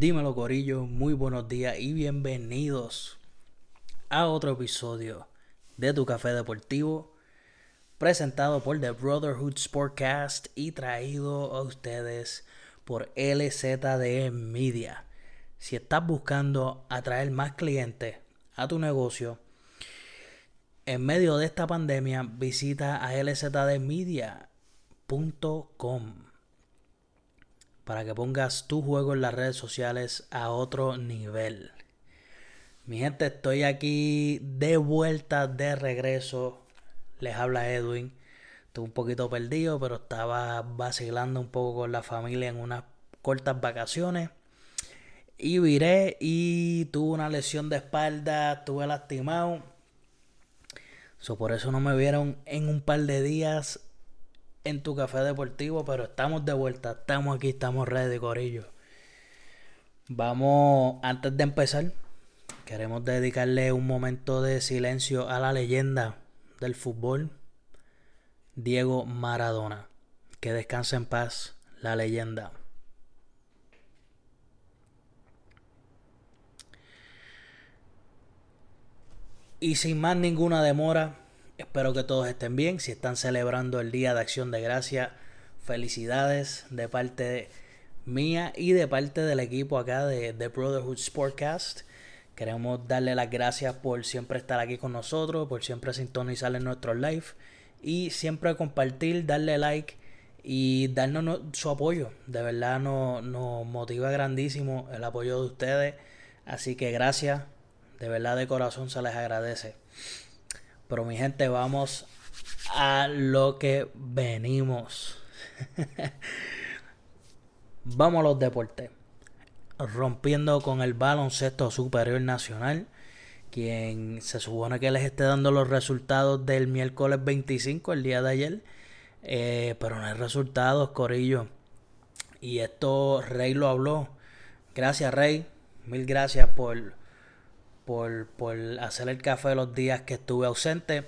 Dímelo Corillo, muy buenos días y bienvenidos a otro episodio de Tu Café Deportivo, presentado por The Brotherhood Sportcast y traído a ustedes por LZD Media. Si estás buscando atraer más clientes a tu negocio, en medio de esta pandemia, visita a lzdmedia.com para que pongas tu juego en las redes sociales a otro nivel. Mi gente, estoy aquí de vuelta, de regreso. Les habla Edwin. Estoy un poquito perdido, pero estaba vacilando un poco con la familia en unas cortas vacaciones. Y viré y tuve una lesión de espalda, estuve lastimado por eso no me vieron en un par de días en tu café deportivo, pero estamos de vuelta, estamos aquí, estamos ready, Corillo. Vamos, antes de empezar, queremos dedicarle un momento de silencio a la leyenda del fútbol, Diego Maradona. Que descanse en paz, la leyenda. Y sin más ninguna demora, espero que todos estén bien. Si están celebrando el Día de Acción de Gracia, felicidades de parte mía y de parte del equipo acá de The Brotherhood Sportcast. Queremos darle las gracias por siempre estar aquí con nosotros, por siempre sintonizar en nuestro live y siempre compartir, darle like y darnos su apoyo. De verdad nos, nos motiva grandísimo el apoyo de ustedes. Así que gracias de verdad de corazón se les agradece. Pero mi gente, vamos a lo que venimos. vamos a los deportes. Rompiendo con el baloncesto superior nacional. Quien se supone que les esté dando los resultados del miércoles 25, el día de ayer. Eh, pero no hay resultados, Corillo. Y esto Rey lo habló. Gracias, Rey. Mil gracias por por, hacer el café los días que estuve ausente.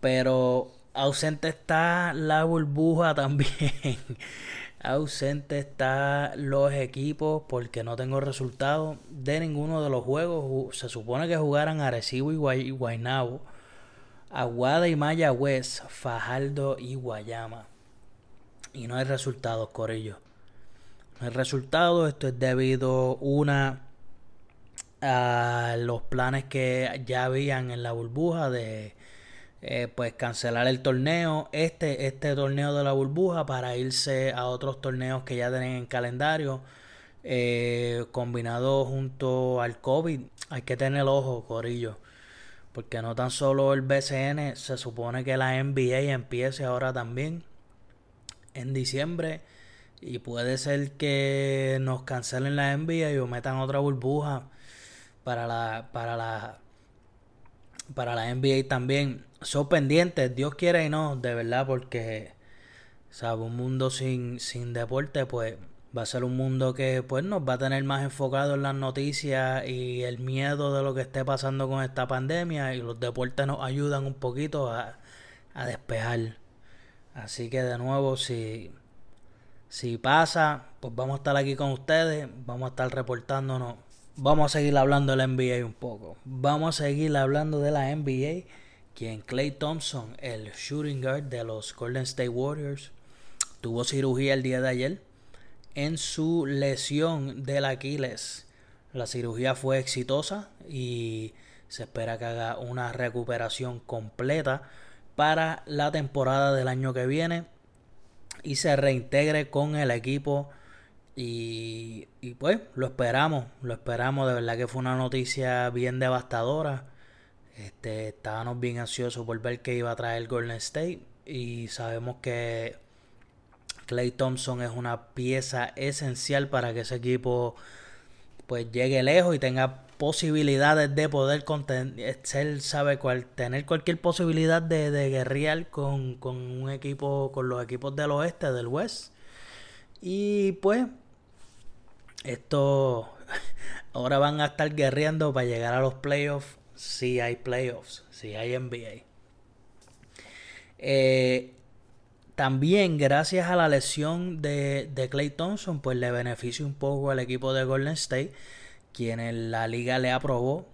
Pero ausente está la burbuja también. ausente está los equipos porque no tengo resultados de ninguno de los juegos. Se supone que jugaran Arecibo y Guaynabo, Aguada y Mayagüez, Fajardo y Guayama. Y no hay resultados, Corillo. No hay resultados. Esto es debido a una a los planes que ya habían en la burbuja de eh, pues cancelar el torneo, este, este torneo de la burbuja para irse a otros torneos que ya tienen en calendario. Eh, combinado junto al COVID, hay que tener el ojo, Corillo. Porque no tan solo el BCN, se supone que la NBA empiece ahora también en diciembre. Y puede ser que nos cancelen la NBA y metan otra burbuja para la, para la, para la NBA también. Son pendientes, Dios quiere y no, de verdad, porque sabe, un mundo sin, sin deporte, pues va a ser un mundo que pues nos va a tener más enfocado en las noticias y el miedo de lo que esté pasando con esta pandemia y los deportes nos ayudan un poquito a, a despejar. Así que de nuevo, si, si pasa, pues vamos a estar aquí con ustedes, vamos a estar reportándonos vamos a seguir hablando de la NBA un poco. Vamos a seguir hablando de la NBA. Quien Clay Thompson, el shooting guard de los Golden State Warriors, tuvo cirugía el día de ayer en su lesión del Aquiles. La cirugía fue exitosa y se espera que haga una recuperación completa para la temporada del año que viene y se reintegre con el equipo y, pues lo esperamos, lo esperamos, de verdad que fue una noticia bien devastadora. Este, estábamos bien ansiosos por ver qué iba a traer Golden State y sabemos que Clay Thompson es una pieza esencial para que ese equipo pues llegue lejos y tenga posibilidades de poder ser, sabe cual, tener cualquier posibilidad de, de guerrear con, con un equipo, con los equipos del oeste, del West. Y pues esto ahora van a estar guerreando para llegar a los playoffs. Si hay playoffs, si hay NBA. Eh, también gracias a la lesión de, de Clay Thompson, pues le beneficia un poco al equipo de Golden State, quien en la liga le aprobó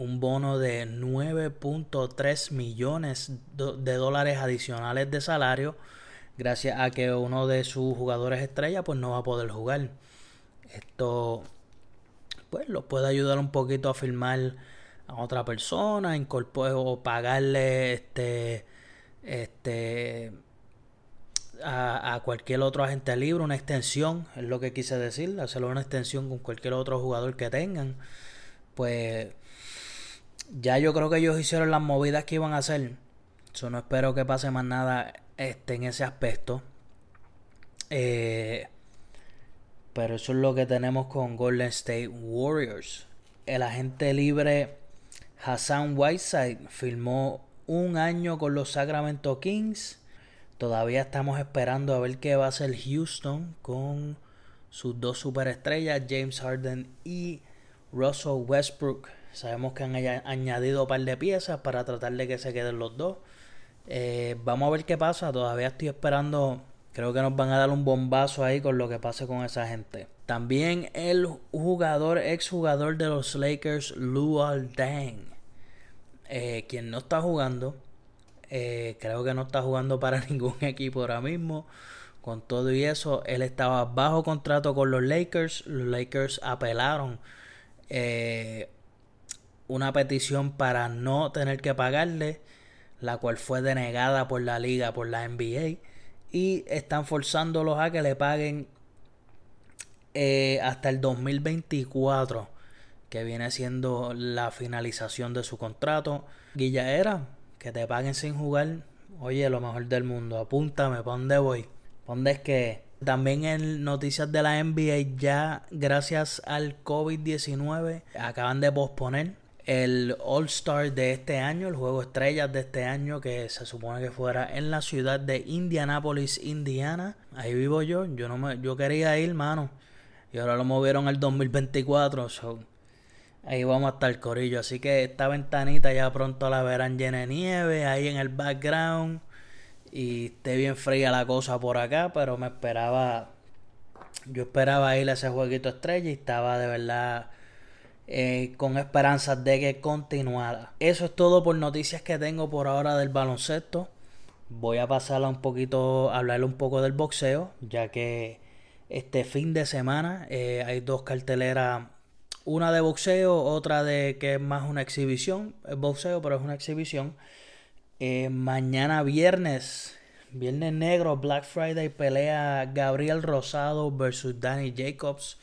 un bono de 9.3 millones de dólares adicionales de salario, gracias a que uno de sus jugadores estrella pues no va a poder jugar. Esto pues lo puede ayudar un poquito a firmar a otra persona, o pagarle este este a, cualquier otro agente libre, una extensión, es lo que quise decir, hacerlo una extensión con cualquier otro jugador que tengan. Pues ya yo creo que ellos hicieron las movidas que iban a hacer. Yo no espero que pase más nada este, en ese aspecto. Eh, pero eso es lo que tenemos con Golden State Warriors. El agente libre Hassan Whiteside firmó un año con los Sacramento Kings. Todavía estamos esperando a ver qué va a hacer Houston con sus dos superestrellas, James Harden y Russell Westbrook. Sabemos que han añadido un par de piezas para tratar de que se queden los dos. Eh, vamos a ver qué pasa. Todavía estoy esperando Creo que nos van a dar un bombazo ahí con lo que pase con esa gente. También el jugador, exjugador de los Lakers, Luol Deng. Eh, quien no está jugando. Eh, creo que no está jugando para ningún equipo ahora mismo. Con todo y eso, él estaba bajo contrato con los Lakers. Los Lakers apelaron eh, una petición para no tener que pagarle, la cual fue denegada por la liga, por la NBA y están forzándolos a que le paguen eh, hasta el 2024 que viene siendo la finalización de su contrato. Guilla era que te paguen sin jugar. Oye, lo mejor del mundo. Apúntame, ¿para dónde voy? ¿Dónde es que? También en noticias de la NBA ya gracias al COVID-19 acaban de posponer el All Star de este año, el juego estrellas de este año que se supone que fuera en la ciudad de Indianapolis, Indiana. Ahí vivo yo, yo no me, yo quería ir, mano. Y ahora lo movieron al 2024, ahí vamos a estar corillo. Así que esta ventanita ya pronto la verán llena de nieve, ahí en el background. Y esté bien fría la cosa por acá, pero me esperaba, yo esperaba ir a ese jueguito estrella y estaba de verdad eh, con esperanzas de que continuara. Eso es todo por noticias que tengo por ahora del baloncesto. Voy a pasar a un poquito, a hablarle un poco del boxeo, ya que este fin de semana eh, hay dos carteleras, una de boxeo, otra de que es más una exhibición, es boxeo, pero es una exhibición. Eh, mañana viernes, viernes negro, Black Friday, pelea Gabriel Rosado versus Danny Jacobs.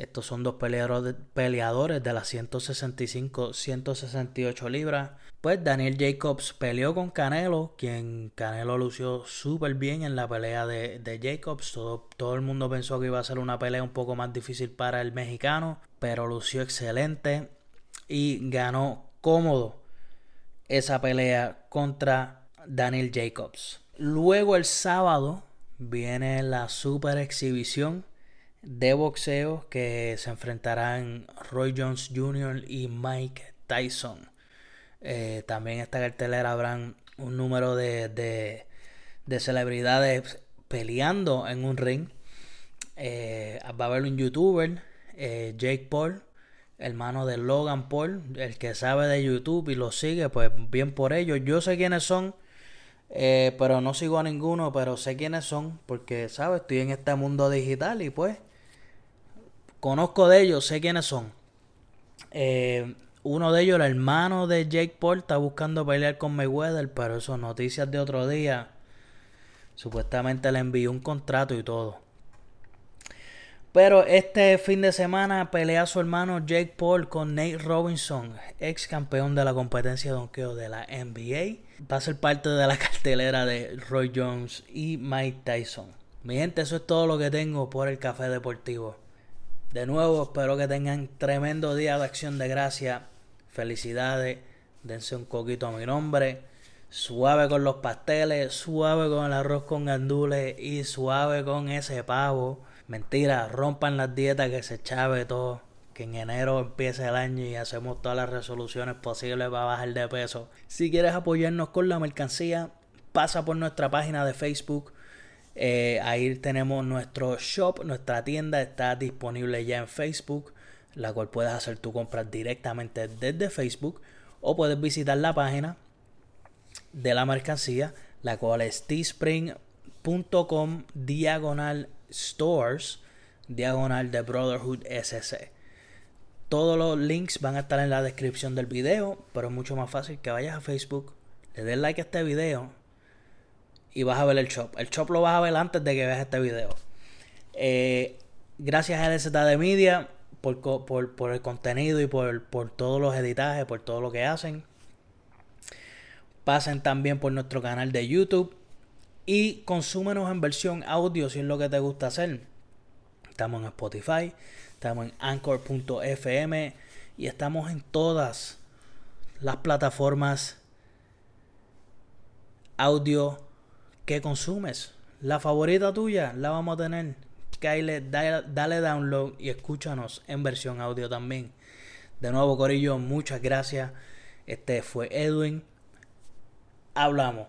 Estos son dos peleadores de las 165-168 libras. Pues Daniel Jacobs peleó con Canelo, quien Canelo lució súper bien en la pelea de, Jacobs. Todo, todo, el mundo pensó que iba a ser una pelea un poco más difícil para el mexicano, pero lució excelente y ganó cómodo esa pelea contra Daniel Jacobs. Luego el sábado viene la super exhibición de boxeo que se enfrentarán Roy Jones Jr. y Mike Tyson. Eh, también en esta cartelera habrán un número de, de, celebridades peleando en un ring. Eh, va a haber un youtuber, eh, Jake Paul, hermano de Logan Paul, el que sabe de YouTube y lo sigue, pues bien por ello. Yo sé quiénes son, pero no sigo a ninguno, pero sé quiénes son, porque, ¿sabes? Estoy en este mundo digital y pues Conozco de ellos, sé quiénes son. Eh, uno de ellos, el hermano de Jake Paul, está buscando pelear con Mayweather, pero eso, noticias de otro día. Supuestamente le envió un contrato y todo. Pero este fin de semana pelea su hermano Jake Paul con Nate Robinson, ex campeón de la competencia de donkeo de la NBA. Va a ser parte de la cartelera de Roy Jones y Mike Tyson. Mi gente, eso es todo lo que tengo por el café deportivo. De nuevo, espero que tengan tremendo día de acción de gracia. Felicidades. Dense un coquito a mi nombre. Suave con los pasteles, suave con el arroz con gandules y suave con ese pavo. Mentira, rompan las dietas que se chave todo. Que en enero empiece el año y hacemos todas las resoluciones posibles para bajar de peso. Si quieres apoyarnos con la mercancía, pasa por nuestra página de Facebook. Eh, ahí tenemos nuestro shop, nuestra tienda está disponible ya en Facebook, la cual puedes hacer tu compra directamente desde Facebook o puedes visitar la página de la mercancía, la cual es teespring.com diagonal stores diagonal de Brotherhood SC. Todos los links van a estar en la descripción del video, pero es mucho más fácil que vayas a Facebook, le des like a este video y vas a ver el shop. El shop lo vas a ver antes de que veas este video. Eh, gracias a LZ de Media por, por, el contenido y por, por todos los editajes, por todo lo que hacen. Pasen también por nuestro canal de YouTube y consúmenos en versión audio si es lo que te gusta hacer. Estamos en Spotify, estamos en anchor.fm y estamos en todas las plataformas audio que consumes. La favorita tuya la vamos a tener. Kyle, dale, dale download y escúchanos en versión audio también. De nuevo, Corillo, muchas gracias. Este fue Edwin. Hablamos.